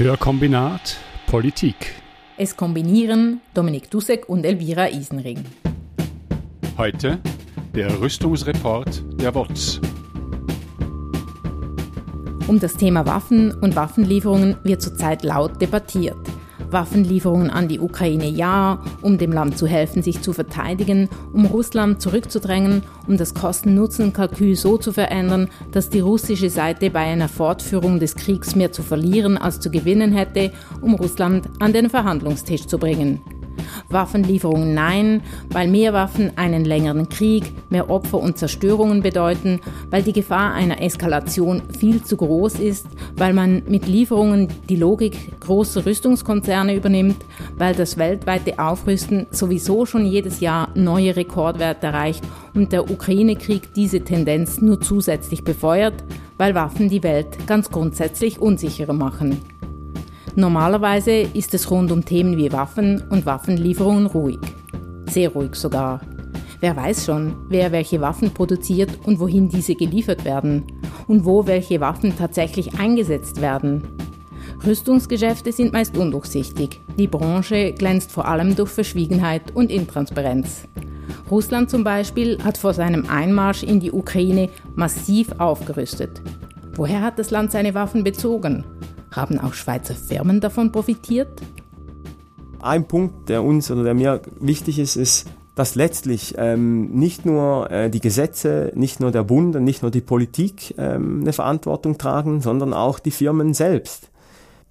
Hörkombinat Politik. Es kombinieren Dominik Dussek und Elvira Isenring. Heute der Rüstungsreport der WOTS. Um das Thema Waffen und Waffenlieferungen wird zurzeit laut debattiert. Waffenlieferungen an die Ukraine ja, um dem Land zu helfen, sich zu verteidigen, um Russland zurückzudrängen, um das Kosten-Nutzen-Kalkül so zu verändern, dass die russische Seite bei einer Fortführung des Kriegs mehr zu verlieren als zu gewinnen hätte, um Russland an den Verhandlungstisch zu bringen. Waffenlieferungen nein, weil mehr Waffen einen längeren Krieg, mehr Opfer und Zerstörungen bedeuten, weil die Gefahr einer Eskalation viel zu groß ist, weil man mit Lieferungen die Logik großer Rüstungskonzerne übernimmt, weil das weltweite Aufrüsten sowieso schon jedes Jahr neue Rekordwerte erreicht und der Ukraine-Krieg diese Tendenz nur zusätzlich befeuert, weil Waffen die Welt ganz grundsätzlich unsicherer machen. Normalerweise ist es rund um Themen wie Waffen und Waffenlieferungen ruhig. Sehr ruhig sogar. Wer weiß schon, wer welche Waffen produziert und wohin diese geliefert werden und wo welche Waffen tatsächlich eingesetzt werden. Rüstungsgeschäfte sind meist undurchsichtig. Die Branche glänzt vor allem durch Verschwiegenheit und Intransparenz. Russland zum Beispiel hat vor seinem Einmarsch in die Ukraine massiv aufgerüstet. Woher hat das Land seine Waffen bezogen? Haben auch Schweizer Firmen davon profitiert? Ein Punkt, der uns oder der mir wichtig ist, ist, dass letztlich ähm, nicht nur äh, die Gesetze, nicht nur der Bund und nicht nur die Politik ähm, eine Verantwortung tragen, sondern auch die Firmen selbst.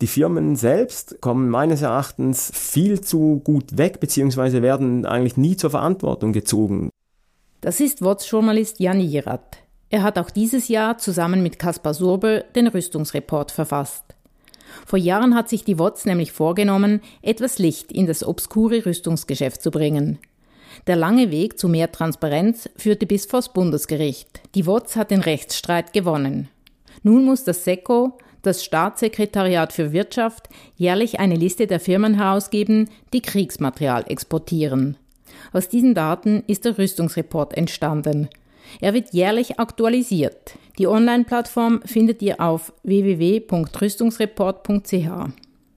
Die Firmen selbst kommen meines Erachtens viel zu gut weg, beziehungsweise werden eigentlich nie zur Verantwortung gezogen. Das ist WOTS-Journalist Jan Jirat. Er hat auch dieses Jahr zusammen mit Kaspar Surbel den Rüstungsreport verfasst. Vor Jahren hat sich die WOTS nämlich vorgenommen, etwas Licht in das obskure Rüstungsgeschäft zu bringen. Der lange Weg zu mehr Transparenz führte bis vors Bundesgericht. Die WOTS hat den Rechtsstreit gewonnen. Nun muss das SECO, das Staatssekretariat für Wirtschaft, jährlich eine Liste der Firmen herausgeben, die Kriegsmaterial exportieren. Aus diesen Daten ist der Rüstungsreport entstanden. Er wird jährlich aktualisiert. Die Online-Plattform findet ihr auf www.rüstungsreport.ch.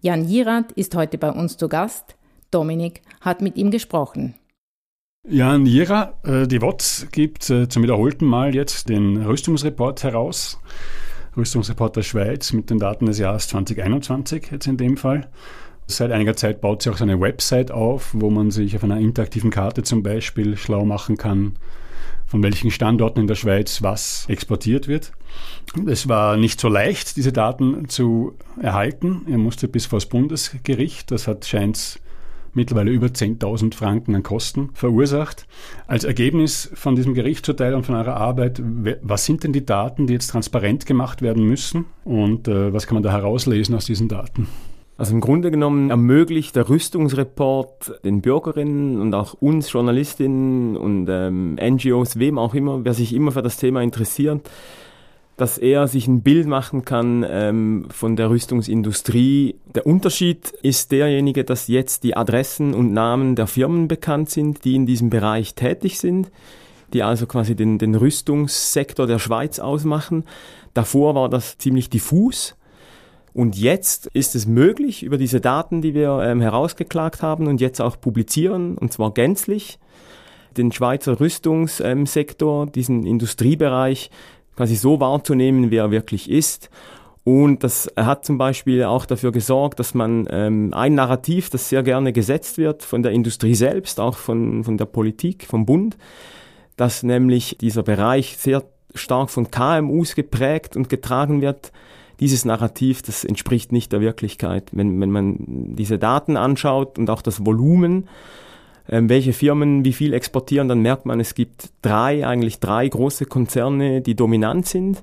Jan Jirat ist heute bei uns zu Gast. Dominik hat mit ihm gesprochen. Jan Jira, äh, die WOTS gibt äh, zum wiederholten Mal jetzt den Rüstungsreport heraus. Rüstungsreport der Schweiz mit den Daten des Jahres 2021 jetzt in dem Fall. Seit einiger Zeit baut sie auch so eine Website auf, wo man sich auf einer interaktiven Karte zum Beispiel schlau machen kann, von welchen Standorten in der Schweiz was exportiert wird. Es war nicht so leicht, diese Daten zu erhalten. Er musste bis vor das Bundesgericht. Das hat scheint mittlerweile über 10.000 Franken an Kosten verursacht. Als Ergebnis von diesem Gerichtsurteil und von eurer Arbeit, was sind denn die Daten, die jetzt transparent gemacht werden müssen und äh, was kann man da herauslesen aus diesen Daten? Also im Grunde genommen ermöglicht der Rüstungsreport den Bürgerinnen und auch uns Journalistinnen und ähm, NGOs, wem auch immer, wer sich immer für das Thema interessiert, dass er sich ein Bild machen kann ähm, von der Rüstungsindustrie. Der Unterschied ist derjenige, dass jetzt die Adressen und Namen der Firmen bekannt sind, die in diesem Bereich tätig sind, die also quasi den, den Rüstungssektor der Schweiz ausmachen. Davor war das ziemlich diffus. Und jetzt ist es möglich, über diese Daten, die wir ähm, herausgeklagt haben und jetzt auch publizieren, und zwar gänzlich, den Schweizer Rüstungssektor, ähm, diesen Industriebereich quasi so wahrzunehmen, wie er wirklich ist. Und das hat zum Beispiel auch dafür gesorgt, dass man ähm, ein Narrativ, das sehr gerne gesetzt wird von der Industrie selbst, auch von, von der Politik, vom Bund, dass nämlich dieser Bereich sehr stark von KMUs geprägt und getragen wird, dieses Narrativ, das entspricht nicht der Wirklichkeit. Wenn, wenn man diese Daten anschaut und auch das Volumen, ähm, welche Firmen wie viel exportieren, dann merkt man, es gibt drei, eigentlich drei große Konzerne, die dominant sind,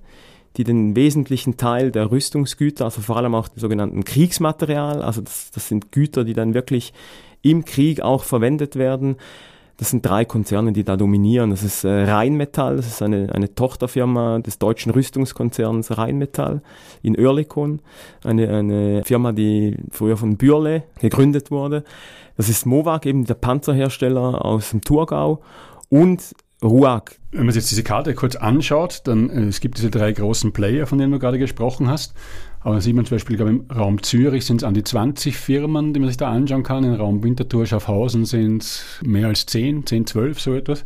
die den wesentlichen Teil der Rüstungsgüter, also vor allem auch sogenannten Kriegsmaterial, also das, das sind Güter, die dann wirklich im Krieg auch verwendet werden, das sind drei Konzerne, die da dominieren. Das ist äh, Rheinmetall, das ist eine, eine Tochterfirma des deutschen Rüstungskonzerns Rheinmetall in Oerlikon. Eine, eine Firma, die früher von Bürle gegründet wurde. Das ist Mowag, eben der Panzerhersteller aus dem Thurgau. Und RUAG. Wenn man sich jetzt diese Karte kurz anschaut, dann äh, es gibt diese drei großen Player, von denen du gerade gesprochen hast. Aber dann sieht man zum Beispiel, glaube im Raum Zürich sind es an die 20 Firmen, die man sich da anschauen kann. Im Raum Winterthur, Schaffhausen sind es mehr als 10, 10, 12, so etwas.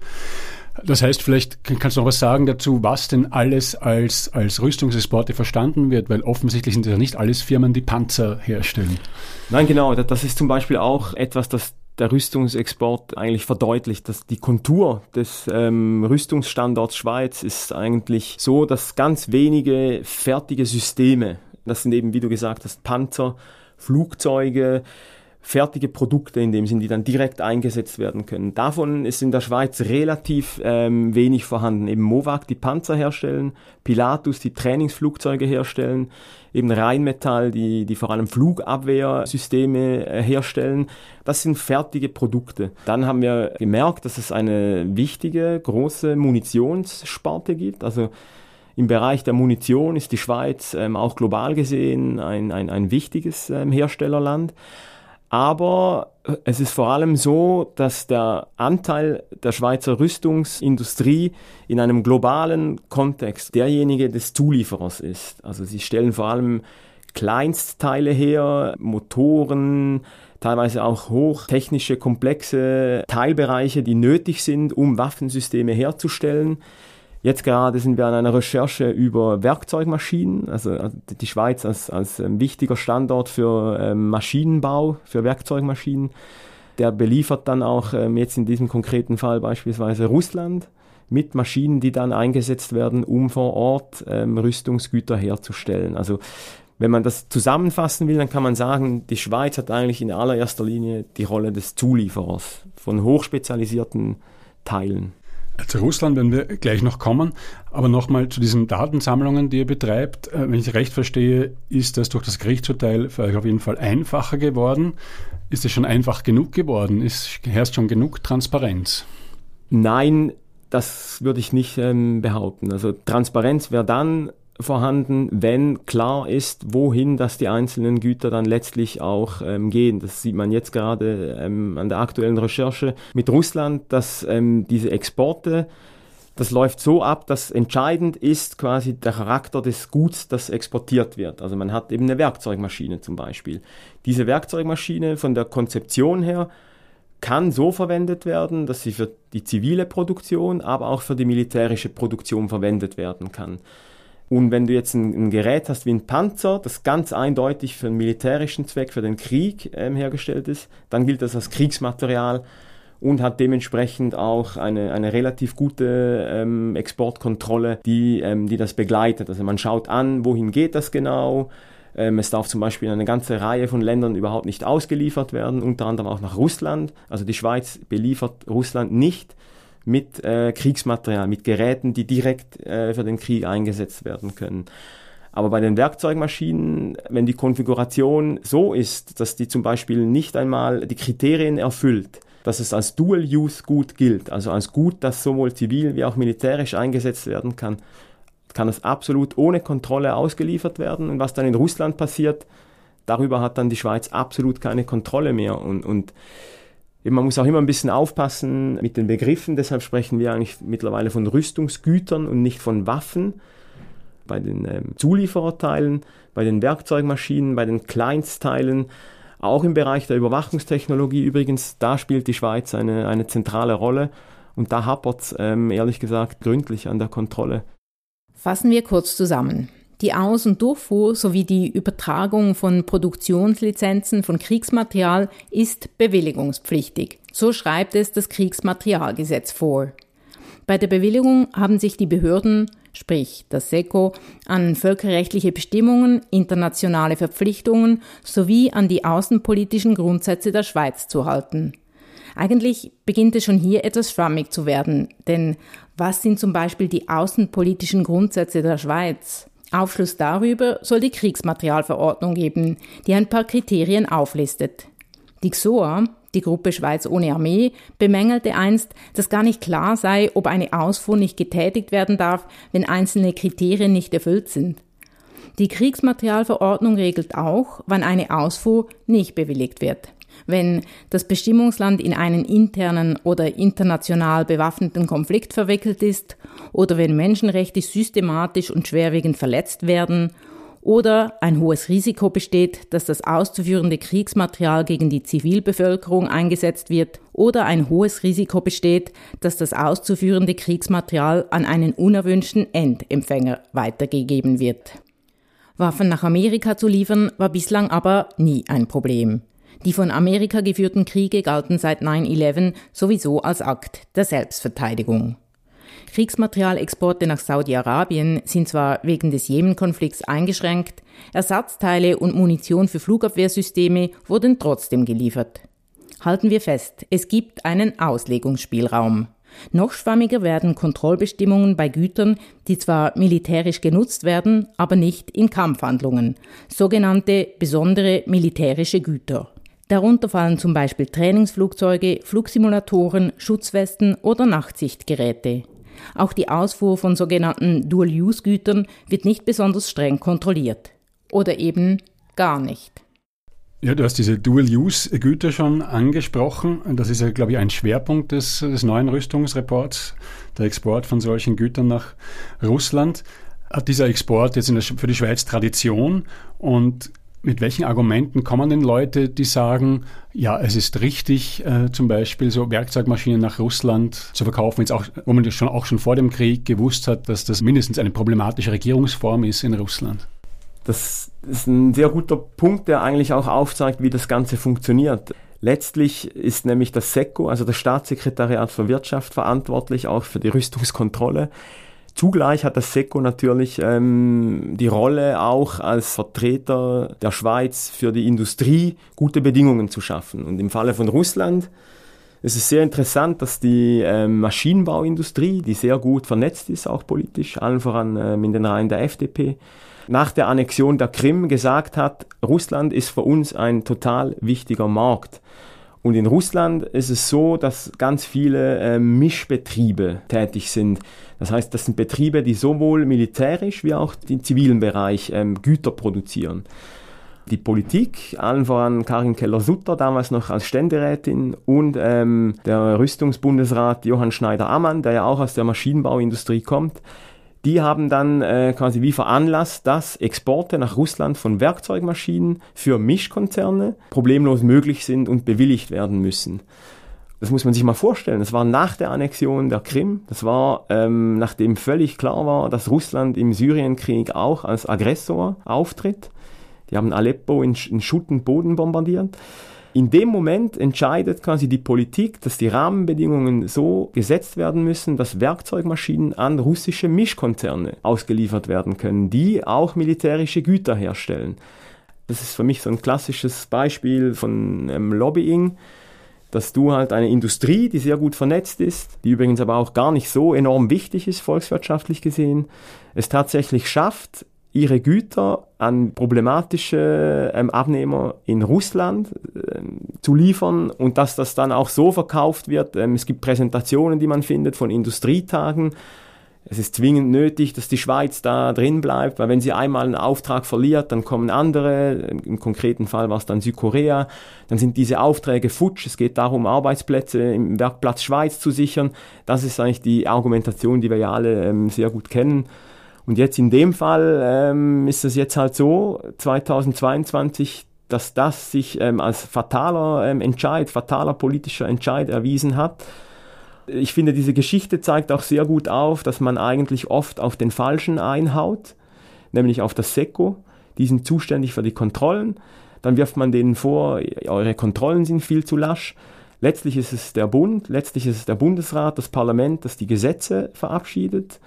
Das heißt, vielleicht kannst du noch was sagen dazu, was denn alles als, als Rüstungsexporte verstanden wird, weil offensichtlich sind das ja nicht alles Firmen, die Panzer herstellen. Nein, genau. Das ist zum Beispiel auch etwas, das der Rüstungsexport eigentlich verdeutlicht, dass die Kontur des ähm, Rüstungsstandorts Schweiz ist eigentlich so, dass ganz wenige fertige Systeme, das sind eben, wie du gesagt hast, Panzer, Flugzeuge, fertige Produkte in dem Sinn, die dann direkt eingesetzt werden können. Davon ist in der Schweiz relativ ähm, wenig vorhanden. Eben Mowag, die Panzer herstellen, Pilatus, die Trainingsflugzeuge herstellen, eben Rheinmetall, die, die vor allem Flugabwehrsysteme äh, herstellen. Das sind fertige Produkte. Dann haben wir gemerkt, dass es eine wichtige, große Munitionssparte gibt. Also im Bereich der Munition ist die Schweiz ähm, auch global gesehen ein, ein, ein wichtiges ähm, Herstellerland. Aber äh, es ist vor allem so, dass der Anteil der Schweizer Rüstungsindustrie in einem globalen Kontext derjenige des Zulieferers ist. Also sie stellen vor allem Kleinstteile her, Motoren, teilweise auch hochtechnische, komplexe Teilbereiche, die nötig sind, um Waffensysteme herzustellen. Jetzt gerade sind wir an einer Recherche über Werkzeugmaschinen, also, also die Schweiz als, als ähm, wichtiger Standort für ähm, Maschinenbau, für Werkzeugmaschinen. Der beliefert dann auch ähm, jetzt in diesem konkreten Fall beispielsweise Russland mit Maschinen, die dann eingesetzt werden, um vor Ort Rüstungsgüter herzustellen. Also wenn man das zusammenfassen will, dann kann man sagen, die Schweiz hat eigentlich in allererster Linie die Rolle des Zulieferers von hochspezialisierten Teilen. Zu Russland werden wir gleich noch kommen, aber nochmal zu diesen Datensammlungen, die ihr betreibt. Äh, wenn ich recht verstehe, ist das durch das Gerichtsurteil für euch auf jeden Fall einfacher geworden. Ist es schon einfach genug geworden? Ist, herrscht schon genug Transparenz? Nein, das würde ich nicht ähm, behaupten. Also Transparenz wäre dann vorhanden, wenn klar ist, wohin dass die einzelnen Güter dann letztlich auch ähm, gehen. Das sieht man jetzt gerade ähm, an der aktuellen Recherche mit Russland, dass ähm, diese Exporte das läuft so ab, dass entscheidend ist quasi der Charakter des Guts, das exportiert wird. Also man hat eben eine Werkzeugmaschine zum Beispiel. Diese Werkzeugmaschine von der Konzeption her kann so verwendet werden, dass sie für die zivile Produktion, aber auch für die militärische Produktion verwendet werden kann. Und wenn du jetzt ein, ein, Gerät hast wie ein Panzer, das ganz eindeutig für einen militärischen Zweck, für den Krieg ähm, hergestellt ist, dann gilt das als Kriegsmaterial und hat dementsprechend auch eine, eine relativ gute ähm, Exportkontrolle, die, ähm, die das begleitet. Also man schaut an, wohin geht das genau. Ähm, es darf zum Beispiel in eine ganze Reihe von Ländern überhaupt nicht ausgeliefert werden, unter anderem auch nach Russland. Also die Schweiz beliefert Russland nicht mit äh, Kriegsmaterial, mit Geräten, die direkt äh, für den Krieg eingesetzt werden können. Aber bei den Werkzeugmaschinen, wenn die Konfiguration so ist, dass die zum Beispiel nicht einmal die Kriterien erfüllt, dass es als Dual-Use-Gut gilt, also als Gut, das sowohl zivil wie auch militärisch eingesetzt werden kann, kann es absolut ohne Kontrolle ausgeliefert werden. Und was dann in Russland passiert, darüber hat dann die Schweiz absolut keine Kontrolle mehr. Und, und man muss auch immer ein bisschen aufpassen mit den Begriffen, deshalb sprechen wir eigentlich mittlerweile von Rüstungsgütern und nicht von Waffen. Bei den ähm, Zuliefererteilen, bei den Werkzeugmaschinen, bei den Kleinstteilen, auch im Bereich der Überwachungstechnologie übrigens, da spielt die Schweiz eine, eine zentrale Rolle und da hapert es ähm, ehrlich gesagt gründlich an der Kontrolle. Fassen wir kurz zusammen. Die Aus- und Durchfuhr sowie die Übertragung von Produktionslizenzen von Kriegsmaterial ist bewilligungspflichtig. So schreibt es das Kriegsmaterialgesetz vor. Bei der Bewilligung haben sich die Behörden, sprich das SECO, an völkerrechtliche Bestimmungen, internationale Verpflichtungen sowie an die außenpolitischen Grundsätze der Schweiz zu halten. Eigentlich beginnt es schon hier etwas schwammig zu werden, denn was sind zum Beispiel die außenpolitischen Grundsätze der Schweiz? Aufschluss darüber soll die Kriegsmaterialverordnung geben, die ein paar Kriterien auflistet. Die XOA, die Gruppe Schweiz ohne Armee, bemängelte einst, dass gar nicht klar sei, ob eine Ausfuhr nicht getätigt werden darf, wenn einzelne Kriterien nicht erfüllt sind. Die Kriegsmaterialverordnung regelt auch, wann eine Ausfuhr nicht bewilligt wird. Wenn das Bestimmungsland in einen internen oder international bewaffneten Konflikt verwickelt ist oder wenn Menschenrechte systematisch und schwerwiegend verletzt werden oder ein hohes Risiko besteht, dass das auszuführende Kriegsmaterial gegen die Zivilbevölkerung eingesetzt wird oder ein hohes Risiko besteht, dass das auszuführende Kriegsmaterial an einen unerwünschten Endempfänger weitergegeben wird. Waffen nach Amerika zu liefern war bislang aber nie ein Problem. Die von Amerika geführten Kriege galten seit 9-11 sowieso als Akt der Selbstverteidigung. Kriegsmaterialexporte nach Saudi-Arabien sind zwar wegen des Jemen-Konflikts eingeschränkt, Ersatzteile und Munition für Flugabwehrsysteme wurden trotzdem geliefert. Halten wir fest, es gibt einen Auslegungsspielraum. Noch schwammiger werden Kontrollbestimmungen bei Gütern, die zwar militärisch genutzt werden, aber nicht in Kampfhandlungen, sogenannte besondere militärische Güter. Darunter fallen zum Beispiel Trainingsflugzeuge, Flugsimulatoren, Schutzwesten oder Nachtsichtgeräte. Auch die Ausfuhr von sogenannten Dual-Use-Gütern wird nicht besonders streng kontrolliert. Oder eben gar nicht. Ja, du hast diese Dual-Use-Güter schon angesprochen. Das ist ja, glaube ich, ein Schwerpunkt des, des neuen Rüstungsreports, der Export von solchen Gütern nach Russland. Hat dieser Export jetzt der, für die Schweiz Tradition und mit welchen Argumenten kommen denn Leute, die sagen, ja, es ist richtig, äh, zum Beispiel so Werkzeugmaschinen nach Russland zu verkaufen, jetzt auch, wo man das schon auch schon vor dem Krieg gewusst hat, dass das mindestens eine problematische Regierungsform ist in Russland? Das ist ein sehr guter Punkt, der eigentlich auch aufzeigt, wie das Ganze funktioniert. Letztlich ist nämlich das SECO, also das Staatssekretariat für Wirtschaft, verantwortlich auch für die Rüstungskontrolle. Zugleich hat das SECO natürlich ähm, die Rolle auch als Vertreter der Schweiz für die Industrie gute Bedingungen zu schaffen. Und im Falle von Russland ist es sehr interessant, dass die ähm, Maschinenbauindustrie, die sehr gut vernetzt ist, auch politisch, allen voran ähm, in den Reihen der FDP, nach der Annexion der Krim gesagt hat, Russland ist für uns ein total wichtiger Markt. Und in Russland ist es so, dass ganz viele äh, Mischbetriebe tätig sind. Das heißt, das sind Betriebe, die sowohl militärisch wie auch im zivilen Bereich ähm, Güter produzieren. Die Politik, allen voran Karin Keller-Sutter, damals noch als Ständerätin, und ähm, der Rüstungsbundesrat Johann Schneider-Ammann, der ja auch aus der Maschinenbauindustrie kommt, die haben dann äh, quasi wie veranlasst, dass Exporte nach Russland von Werkzeugmaschinen für Mischkonzerne problemlos möglich sind und bewilligt werden müssen. Das muss man sich mal vorstellen. Das war nach der Annexion der Krim. Das war, ähm, nachdem völlig klar war, dass Russland im Syrienkrieg auch als Aggressor auftritt. Die haben Aleppo in, in Schutt und Boden bombardiert. In dem Moment entscheidet quasi die Politik, dass die Rahmenbedingungen so gesetzt werden müssen, dass Werkzeugmaschinen an russische Mischkonzerne ausgeliefert werden können, die auch militärische Güter herstellen. Das ist für mich so ein klassisches Beispiel von ähm, Lobbying, dass du halt eine Industrie, die sehr gut vernetzt ist, die übrigens aber auch gar nicht so enorm wichtig ist, volkswirtschaftlich gesehen, es tatsächlich schafft, ihre Güter an problematische ähm, Abnehmer in Russland ähm, zu liefern und dass das dann auch so verkauft wird. Ähm, es gibt Präsentationen, die man findet von Industrietagen. Es ist zwingend nötig, dass die Schweiz da drin bleibt, weil wenn sie einmal einen Auftrag verliert, dann kommen andere. Im konkreten Fall war es dann Südkorea. Dann sind diese Aufträge futsch. Es geht darum, Arbeitsplätze im Werkplatz Schweiz zu sichern. Das ist eigentlich die Argumentation, die wir ja alle ähm, sehr gut kennen. Und jetzt in dem Fall ähm, ist es jetzt halt so, 2022, dass das sich ähm, als fataler ähm, Entscheid, fataler politischer Entscheid erwiesen hat. Ich finde, diese Geschichte zeigt auch sehr gut auf, dass man eigentlich oft auf den Falschen einhaut, nämlich auf das SECO. Die sind zuständig für die Kontrollen. Dann wirft man denen vor, eure Kontrollen sind viel zu lasch. Letztlich ist es der Bund, letztlich ist es der Bundesrat, das Parlament, das die Gesetze verabschiedet.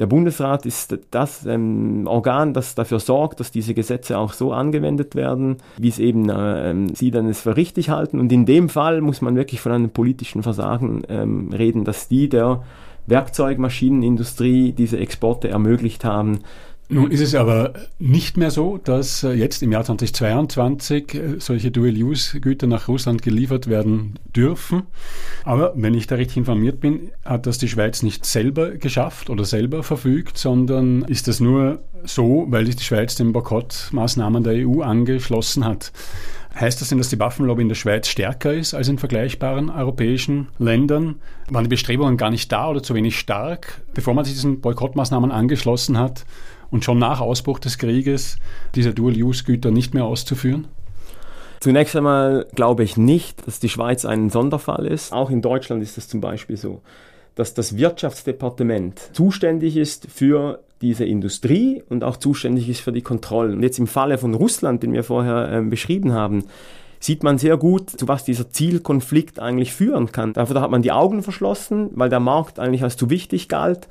Der Bundesrat ist das ähm, Organ, das dafür sorgt, dass diese Gesetze auch so angewendet werden, wie es eben äh, sie dann es für richtig halten. Und in dem Fall muss man wirklich von einem politischen Versagen ähm, reden, dass die der Werkzeugmaschinenindustrie diese Exporte ermöglicht haben. Nun ist es aber nicht mehr so, dass äh, jetzt im Jahr 2022 äh, solche Dual-Use-Güter nach Russland geliefert werden dürfen. Aber wenn ich da richtig informiert bin, hat das die Schweiz nicht selber geschafft oder selber verfügt, sondern ist das nur so, weil sich die Schweiz den Boykottmaßnahmen der EU angeschlossen hat. Heißt das denn, dass die Waffenlobby in der Schweiz stärker ist als in vergleichbaren europäischen Ländern? Waren die Bestrebungen gar nicht da oder zu wenig stark, bevor man sich diesen Boykottmaßnahmen angeschlossen hat und schon nach Ausbruch des Krieges diese Dual-Use-Güter nicht mehr auszuführen? Zunächst einmal glaube ich nicht, dass die Schweiz ein Sonderfall ist. Auch in Deutschland ist es zum Beispiel so, dass das Wirtschaftsdepartement zuständig ist für diese Industrie und auch zuständig ist für die Kontrollen. Und jetzt im Falle von Russland, den wir vorher äh, beschrieben haben, sieht man sehr gut, zu was dieser Zielkonflikt eigentlich führen kann. Dafür hat man die Augen verschlossen, weil der Markt eigentlich als zu wichtig galt.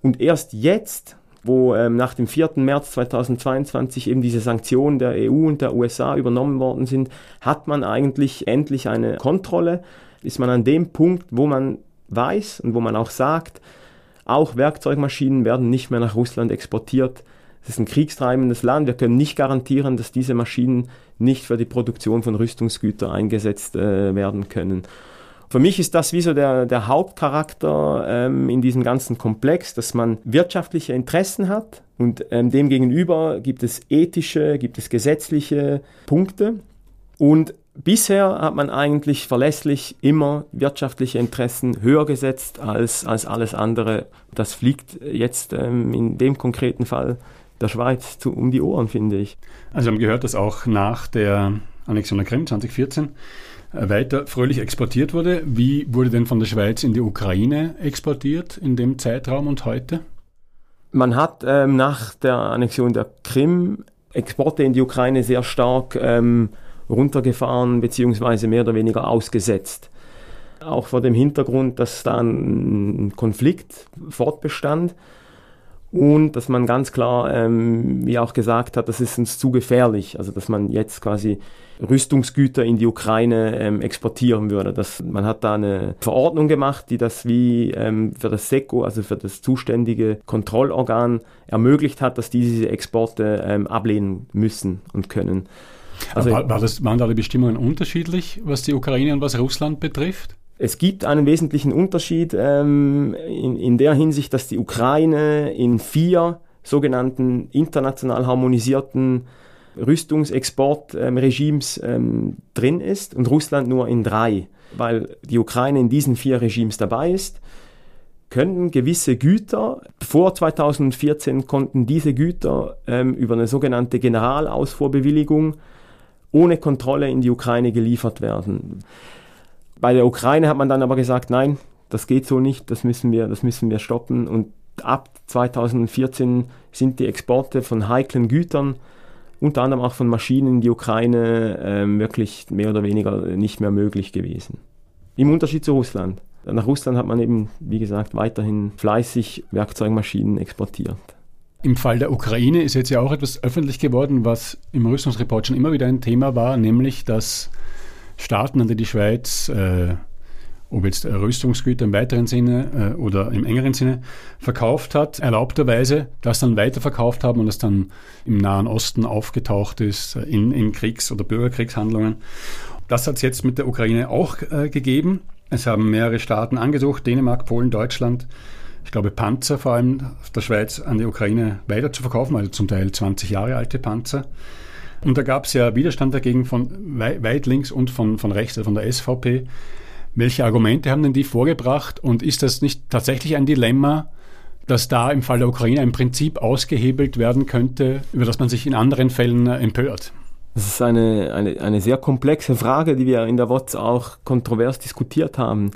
Und erst jetzt wo ähm, nach dem 4. März 2022 eben diese Sanktionen der EU und der USA übernommen worden sind, hat man eigentlich endlich eine Kontrolle, ist man an dem Punkt, wo man weiß und wo man auch sagt, auch Werkzeugmaschinen werden nicht mehr nach Russland exportiert. Es ist ein kriegstreibendes Land. Wir können nicht garantieren, dass diese Maschinen nicht für die Produktion von Rüstungsgütern eingesetzt äh, werden können. Für mich ist das wie so der, der Hauptcharakter ähm, in diesem ganzen Komplex, dass man wirtschaftliche Interessen hat und ähm, dem gegenüber gibt es ethische, gibt es gesetzliche Punkte. Und bisher hat man eigentlich verlässlich immer wirtschaftliche Interessen höher gesetzt als, als alles andere. Das fliegt jetzt ähm, in dem konkreten Fall der Schweiz zu, um die Ohren, finde ich. Also wir haben gehört, dass auch nach der Annexion der Krim 2014 weiter fröhlich exportiert wurde. Wie wurde denn von der Schweiz in die Ukraine exportiert in dem Zeitraum und heute? Man hat ähm, nach der Annexion der Krim Exporte in die Ukraine sehr stark ähm, runtergefahren bzw. mehr oder weniger ausgesetzt. Auch vor dem Hintergrund, dass da ein Konflikt fortbestand und dass man ganz klar, ähm, wie auch gesagt hat, das ist uns zu gefährlich. Also dass man jetzt quasi Rüstungsgüter in die Ukraine ähm, exportieren würde. Das, man hat da eine Verordnung gemacht, die das wie ähm, für das SECO, also für das zuständige Kontrollorgan, ermöglicht hat, dass diese Exporte ähm, ablehnen müssen und können. Also, war, war das, waren da die Bestimmungen unterschiedlich, was die Ukraine und was Russland betrifft? Es gibt einen wesentlichen Unterschied ähm, in, in der Hinsicht, dass die Ukraine in vier sogenannten international harmonisierten Rüstungsexportregimes ähm, drin ist und Russland nur in drei. Weil die Ukraine in diesen vier Regimes dabei ist, können gewisse Güter, vor 2014 konnten diese Güter ähm, über eine sogenannte Generalausfuhrbewilligung ohne Kontrolle in die Ukraine geliefert werden. Bei der Ukraine hat man dann aber gesagt, nein, das geht so nicht, das müssen wir, das müssen wir stoppen. Und ab 2014 sind die Exporte von heiklen Gütern unter anderem auch von Maschinen in die Ukraine ähm, wirklich mehr oder weniger nicht mehr möglich gewesen. Im Unterschied zu Russland. Nach Russland hat man eben, wie gesagt, weiterhin fleißig Werkzeugmaschinen exportiert. Im Fall der Ukraine ist jetzt ja auch etwas öffentlich geworden, was im Rüstungsreport schon immer wieder ein Thema war, nämlich dass Staaten, an die die Schweiz äh, ob jetzt Rüstungsgüter im weiteren Sinne äh, oder im engeren Sinne verkauft hat, erlaubterweise das dann weiterverkauft haben und das dann im Nahen Osten aufgetaucht ist äh, in, in Kriegs- oder Bürgerkriegshandlungen. Das hat es jetzt mit der Ukraine auch äh, gegeben. Es haben mehrere Staaten angesucht, Dänemark, Polen, Deutschland, ich glaube Panzer vor allem der Schweiz an die Ukraine weiter zu verkaufen, also zum Teil 20 Jahre alte Panzer. Und da gab es ja Widerstand dagegen von weit links und von, von rechts, also von der SVP. Welche Argumente haben denn die vorgebracht und ist das nicht tatsächlich ein Dilemma, dass da im Fall der Ukraine ein Prinzip ausgehebelt werden könnte, über das man sich in anderen Fällen empört? Das ist eine, eine, eine sehr komplexe Frage, die wir in der WOTS auch kontrovers diskutiert haben.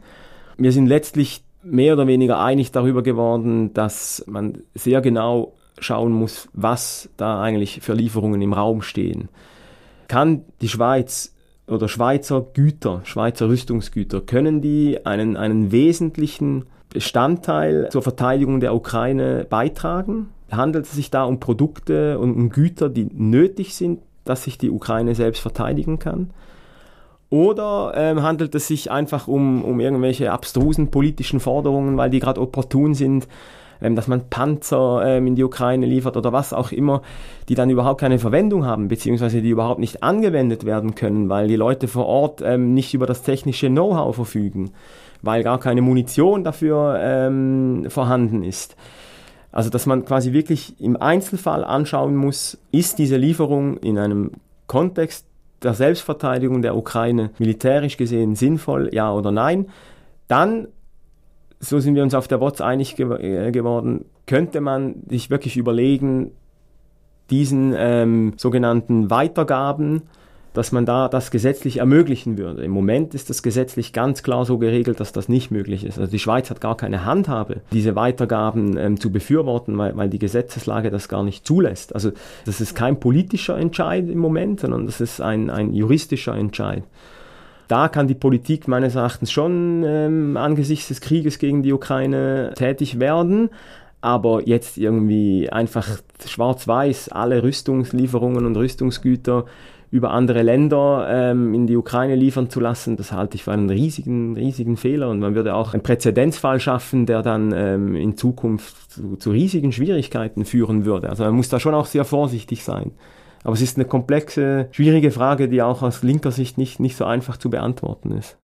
Wir sind letztlich mehr oder weniger einig darüber geworden, dass man sehr genau schauen muss, was da eigentlich für Lieferungen im Raum stehen. Kann die Schweiz oder Schweizer Güter, Schweizer Rüstungsgüter, können die einen, einen wesentlichen Bestandteil zur Verteidigung der Ukraine beitragen? Handelt es sich da um Produkte und um Güter, die nötig sind, dass sich die Ukraine selbst verteidigen kann? Oder ähm, handelt es sich einfach um, um irgendwelche abstrusen politischen Forderungen, weil die gerade opportun sind, ähm, dass man Panzer ähm, in die Ukraine liefert oder was auch immer, die dann überhaupt keine Verwendung haben, beziehungsweise die überhaupt nicht angewendet werden können, weil die Leute vor Ort ähm, nicht über das technische Know-how verfügen, weil gar keine Munition dafür ähm, vorhanden ist. Also dass man quasi wirklich im Einzelfall anschauen muss, ist diese Lieferung in einem Kontext der Selbstverteidigung der Ukraine militärisch gesehen sinnvoll, ja oder nein? Dann, so sind wir uns auf der WOTS einig ge äh, geworden, könnte man sich wirklich überlegen, diesen ähm, sogenannten Weitergaben dass man da das gesetzlich ermöglichen würde. Im Moment ist das gesetzlich ganz klar so geregelt, dass das nicht möglich ist. Also die Schweiz hat gar keine Handhabe, diese Weitergaben ähm, zu befürworten, weil, weil die Gesetzeslage das gar nicht zulässt. Also das ist kein politischer Entscheid im Moment, sondern das ist ein, ein juristischer Entscheid. Da kann die Politik meines Erachtens schon ähm, angesichts des Krieges gegen die Ukraine tätig werden. Aber jetzt irgendwie einfach schwarz-weiß alle Rüstungslieferungen und Rüstungsgüter über andere Länder ähm, in die Ukraine liefern zu lassen, das halte ich für einen riesigen, riesigen Fehler. Und man würde auch einen Präzedenzfall schaffen, der dann ähm, in Zukunft zu, zu riesigen Schwierigkeiten führen würde. Also man muss da schon auch sehr vorsichtig sein. Aber es ist eine komplexe, schwierige Frage, die auch aus linker Sicht nicht, nicht so einfach zu beantworten ist.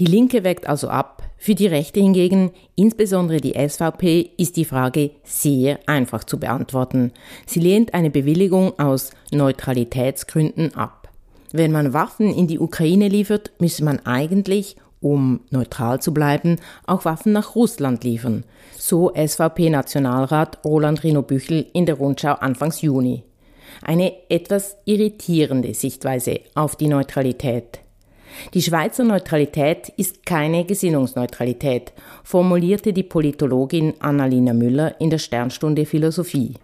Die Linke weckt also ab. Für die Rechte hingegen, insbesondere die SVP, ist die Frage sehr einfach zu beantworten. Sie lehnt eine Bewilligung aus Neutralitätsgründen ab. Wenn man Waffen in die Ukraine liefert, müsse man eigentlich, um neutral zu bleiben, auch Waffen nach Russland liefern. So SVP-Nationalrat Roland Rino Büchel in der Rundschau Anfangs Juni. Eine etwas irritierende Sichtweise auf die Neutralität. Die Schweizer Neutralität ist keine Gesinnungsneutralität, formulierte die Politologin Annalena Müller in der Sternstunde Philosophie.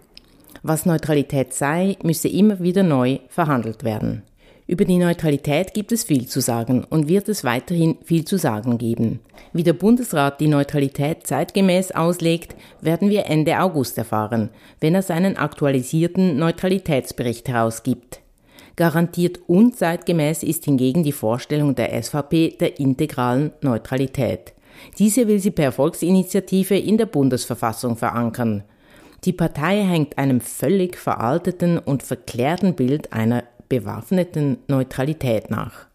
Was Neutralität sei, müsse immer wieder neu verhandelt werden. Über die Neutralität gibt es viel zu sagen und wird es weiterhin viel zu sagen geben. Wie der Bundesrat die Neutralität zeitgemäß auslegt, werden wir Ende August erfahren, wenn er seinen aktualisierten Neutralitätsbericht herausgibt. Garantiert unzeitgemäß ist hingegen die Vorstellung der SVP der integralen Neutralität. Diese will sie per Volksinitiative in der Bundesverfassung verankern. Die Partei hängt einem völlig veralteten und verklärten Bild einer bewaffneten Neutralität nach.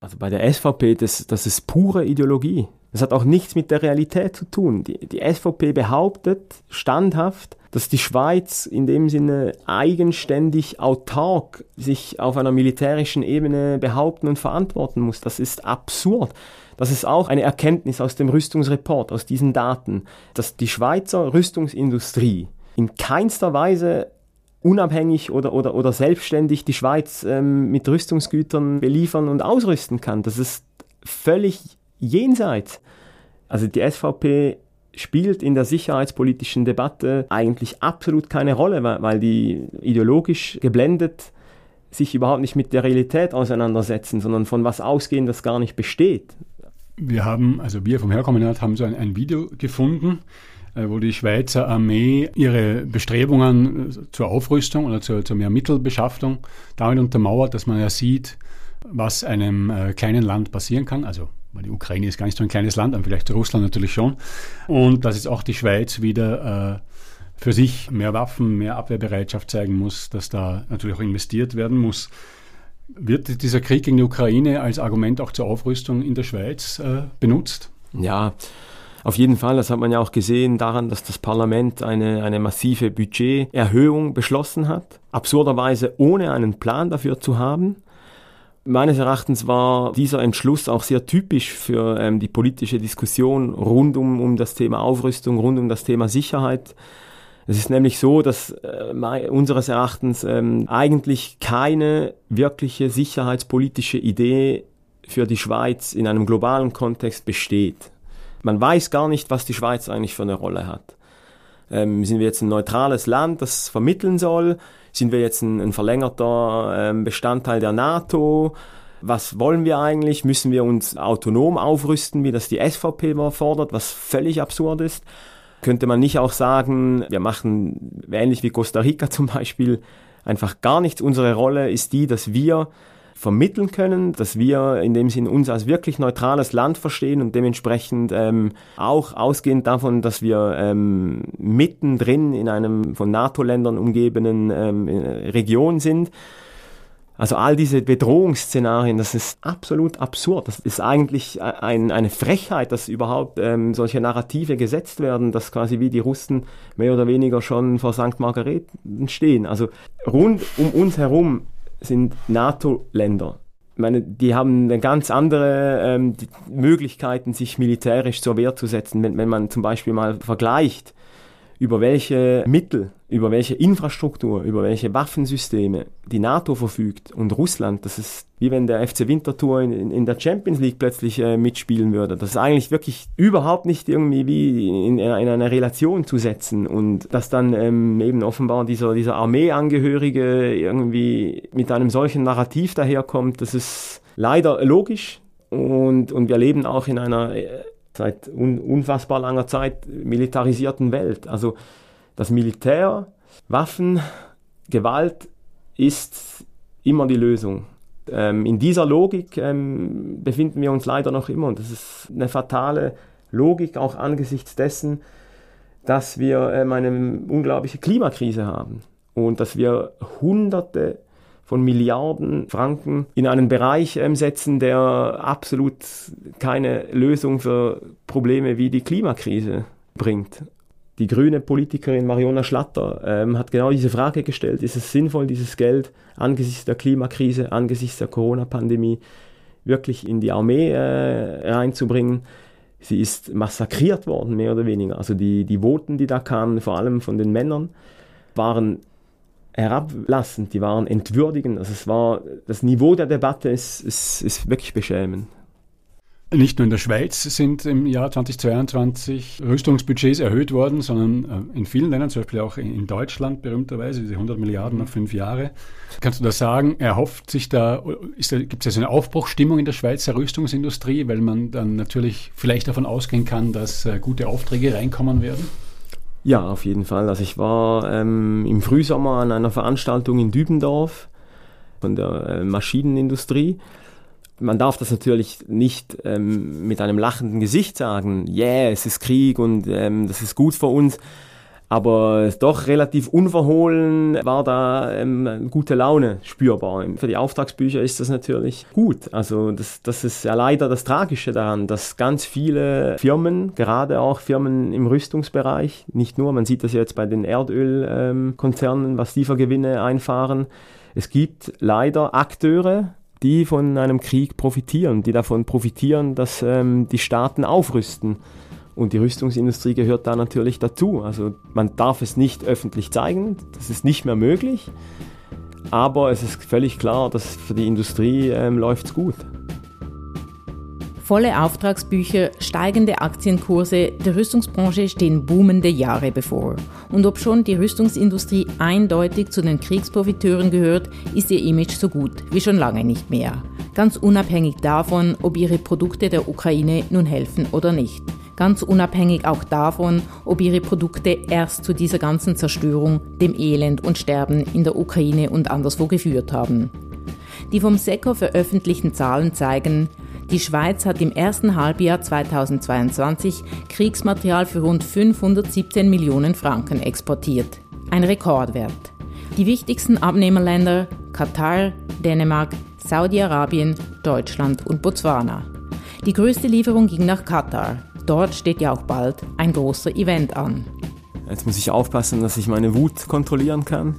Also bei der SVP, das, das ist pure Ideologie. Das hat auch nichts mit der Realität zu tun. Die, die SVP behauptet standhaft, dass die Schweiz in dem Sinne eigenständig, autark sich auf einer militärischen Ebene behaupten und verantworten muss. Das ist absurd. Das ist auch eine Erkenntnis aus dem Rüstungsreport, aus diesen Daten, dass die Schweizer Rüstungsindustrie in keinster Weise unabhängig oder, oder, oder selbstständig die Schweiz ähm, mit Rüstungsgütern beliefern und ausrüsten kann. Das ist völlig jenseits. Also die SVP spielt in der sicherheitspolitischen Debatte eigentlich absolut keine Rolle, weil die ideologisch geblendet sich überhaupt nicht mit der Realität auseinandersetzen, sondern von was ausgehen, das gar nicht besteht. Wir haben, also wir vom Herkommunat haben so ein, ein Video gefunden, äh, wo die Schweizer Armee ihre Bestrebungen äh, zur Aufrüstung oder zur, zur mehr Mittelbeschaffung damit untermauert, dass man ja sieht, was einem äh, kleinen Land passieren kann, also weil die Ukraine ist gar nicht so ein kleines Land, aber vielleicht Russland natürlich schon. Und dass jetzt auch die Schweiz wieder äh, für sich mehr Waffen, mehr Abwehrbereitschaft zeigen muss, dass da natürlich auch investiert werden muss. Wird dieser Krieg gegen die Ukraine als Argument auch zur Aufrüstung in der Schweiz äh, benutzt? Ja, auf jeden Fall. Das hat man ja auch gesehen daran, dass das Parlament eine, eine massive Budgeterhöhung beschlossen hat. Absurderweise ohne einen Plan dafür zu haben. Meines Erachtens war dieser Entschluss auch sehr typisch für ähm, die politische Diskussion rund um, um das Thema Aufrüstung, rund um das Thema Sicherheit. Es ist nämlich so, dass äh, unseres Erachtens ähm, eigentlich keine wirkliche sicherheitspolitische Idee für die Schweiz in einem globalen Kontext besteht. Man weiß gar nicht, was die Schweiz eigentlich für eine Rolle hat. Ähm, sind wir jetzt ein neutrales Land, das vermitteln soll? Sind wir jetzt ein, ein verlängerter ähm, Bestandteil der NATO? Was wollen wir eigentlich? Müssen wir uns autonom aufrüsten, wie das die SVP fordert, was völlig absurd ist? Könnte man nicht auch sagen, wir machen ähnlich wie Costa Rica zum Beispiel einfach gar nichts. Unsere Rolle ist die, dass wir vermitteln können, dass wir in dem Sinn uns als wirklich neutrales Land verstehen und dementsprechend ähm, auch ausgehend davon, dass wir ähm, mittendrin in einem von NATO-Ländern umgebenen ähm, Region sind. Also all diese Bedrohungsszenarien, das ist absolut absurd. Das ist eigentlich ein, eine Frechheit, dass überhaupt ähm, solche Narrative gesetzt werden, dass quasi wie die Russen mehr oder weniger schon vor St. Margareten stehen. Also rund um uns herum sind NATO-Länder. Ich meine, die haben ganz andere ähm, Möglichkeiten, sich militärisch zur Wehr zu setzen, wenn, wenn man zum Beispiel mal vergleicht, über welche Mittel, über welche Infrastruktur, über welche Waffensysteme die NATO verfügt und Russland, das ist wie wenn der FC Winterthur in, in, in der Champions League plötzlich äh, mitspielen würde. Das ist eigentlich wirklich überhaupt nicht irgendwie wie in, in einer Relation zu setzen und dass dann ähm, eben offenbar dieser, dieser Armeeangehörige irgendwie mit einem solchen Narrativ daherkommt, das ist leider logisch und, und wir leben auch in einer äh, seit un unfassbar langer Zeit militarisierten Welt. Also das Militär, Waffen, Gewalt ist immer die Lösung. Ähm, in dieser Logik ähm, befinden wir uns leider noch immer und das ist eine fatale Logik auch angesichts dessen, dass wir ähm, eine unglaubliche Klimakrise haben und dass wir hunderte von Milliarden Franken in einen Bereich ähm, setzen, der absolut keine Lösung für Probleme wie die Klimakrise bringt. Die grüne Politikerin Mariona Schlatter ähm, hat genau diese Frage gestellt, ist es sinnvoll, dieses Geld angesichts der Klimakrise, angesichts der Corona-Pandemie wirklich in die Armee äh, reinzubringen? Sie ist massakriert worden, mehr oder weniger. Also die, die Voten, die da kamen, vor allem von den Männern, waren herablassend, die waren entwürdigend. Also es war, das Niveau der Debatte ist, ist, ist wirklich beschämend. Nicht nur in der Schweiz sind im Jahr 2022 Rüstungsbudgets erhöht worden, sondern äh, in vielen Ländern, zum Beispiel auch in Deutschland berühmterweise, diese 100 Milliarden auf fünf Jahre. Kannst du da sagen, erhofft sich da, da gibt es ja eine Aufbruchstimmung in der Schweizer Rüstungsindustrie, weil man dann natürlich vielleicht davon ausgehen kann, dass äh, gute Aufträge reinkommen werden? Ja, auf jeden Fall. Also ich war ähm, im Frühsommer an einer Veranstaltung in Dübendorf von der äh, Maschinenindustrie. Man darf das natürlich nicht ähm, mit einem lachenden Gesicht sagen, yeah, es ist Krieg und ähm, das ist gut für uns. Aber doch relativ unverhohlen war da ähm, gute Laune spürbar. Für die Auftragsbücher ist das natürlich gut. Also das, das ist ja leider das Tragische daran, dass ganz viele Firmen, gerade auch Firmen im Rüstungsbereich, nicht nur, man sieht das jetzt bei den Erdölkonzernen, ähm, was die für Gewinne einfahren. Es gibt leider Akteure, die von einem Krieg profitieren, die davon profitieren, dass ähm, die Staaten aufrüsten. Und die Rüstungsindustrie gehört da natürlich dazu. Also man darf es nicht öffentlich zeigen, das ist nicht mehr möglich. Aber es ist völlig klar, dass für die Industrie ähm, läuft es gut. Volle Auftragsbücher, steigende Aktienkurse, der Rüstungsbranche stehen boomende Jahre bevor. Und ob schon die Rüstungsindustrie eindeutig zu den Kriegsprofiteuren gehört, ist ihr Image so gut wie schon lange nicht mehr. Ganz unabhängig davon, ob ihre Produkte der Ukraine nun helfen oder nicht ganz unabhängig auch davon, ob ihre Produkte erst zu dieser ganzen Zerstörung, dem Elend und Sterben in der Ukraine und anderswo geführt haben. Die vom SECO veröffentlichten Zahlen zeigen, die Schweiz hat im ersten Halbjahr 2022 Kriegsmaterial für rund 517 Millionen Franken exportiert. Ein Rekordwert. Die wichtigsten Abnehmerländer Katar, Dänemark, Saudi-Arabien, Deutschland und Botswana. Die größte Lieferung ging nach Katar. Dort steht ja auch bald ein großer Event an. Jetzt muss ich aufpassen, dass ich meine Wut kontrollieren kann,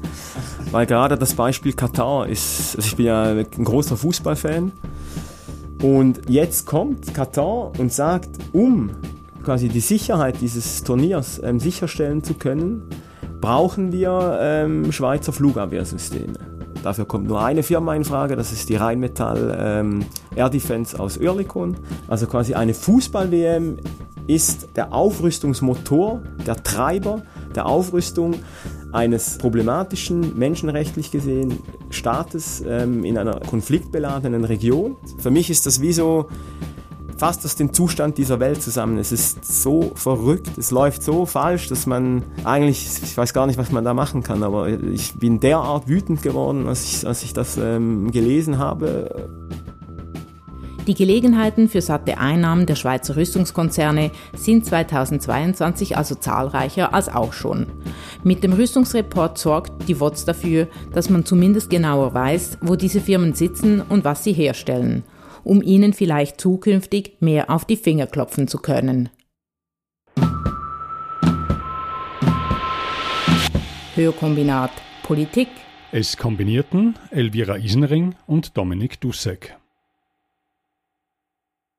weil gerade das Beispiel Katar ist, also ich bin ja ein großer Fußballfan und jetzt kommt Katar und sagt, um quasi die Sicherheit dieses Turniers ähm, sicherstellen zu können, brauchen wir ähm, Schweizer Flugabwehrsysteme. Dafür kommt nur eine Firma in Frage, das ist die Rheinmetall ähm, Air Defense aus Oerlikon. Also quasi eine Fußball-WM ist der Aufrüstungsmotor, der Treiber der Aufrüstung eines problematischen, menschenrechtlich gesehen, Staates ähm, in einer konfliktbeladenen Region. Für mich ist das wie so fasst das den Zustand dieser Welt zusammen. Es ist so verrückt, es läuft so falsch, dass man eigentlich, ich weiß gar nicht, was man da machen kann, aber ich bin derart wütend geworden, als ich, als ich das ähm, gelesen habe. Die Gelegenheiten für satte Einnahmen der Schweizer Rüstungskonzerne sind 2022 also zahlreicher als auch schon. Mit dem Rüstungsreport sorgt die WOTS dafür, dass man zumindest genauer weiß, wo diese Firmen sitzen und was sie herstellen um ihnen vielleicht zukünftig mehr auf die Finger klopfen zu können. Hörkombinat Politik, Es kombinierten Elvira Isenring und Dominik Dussek.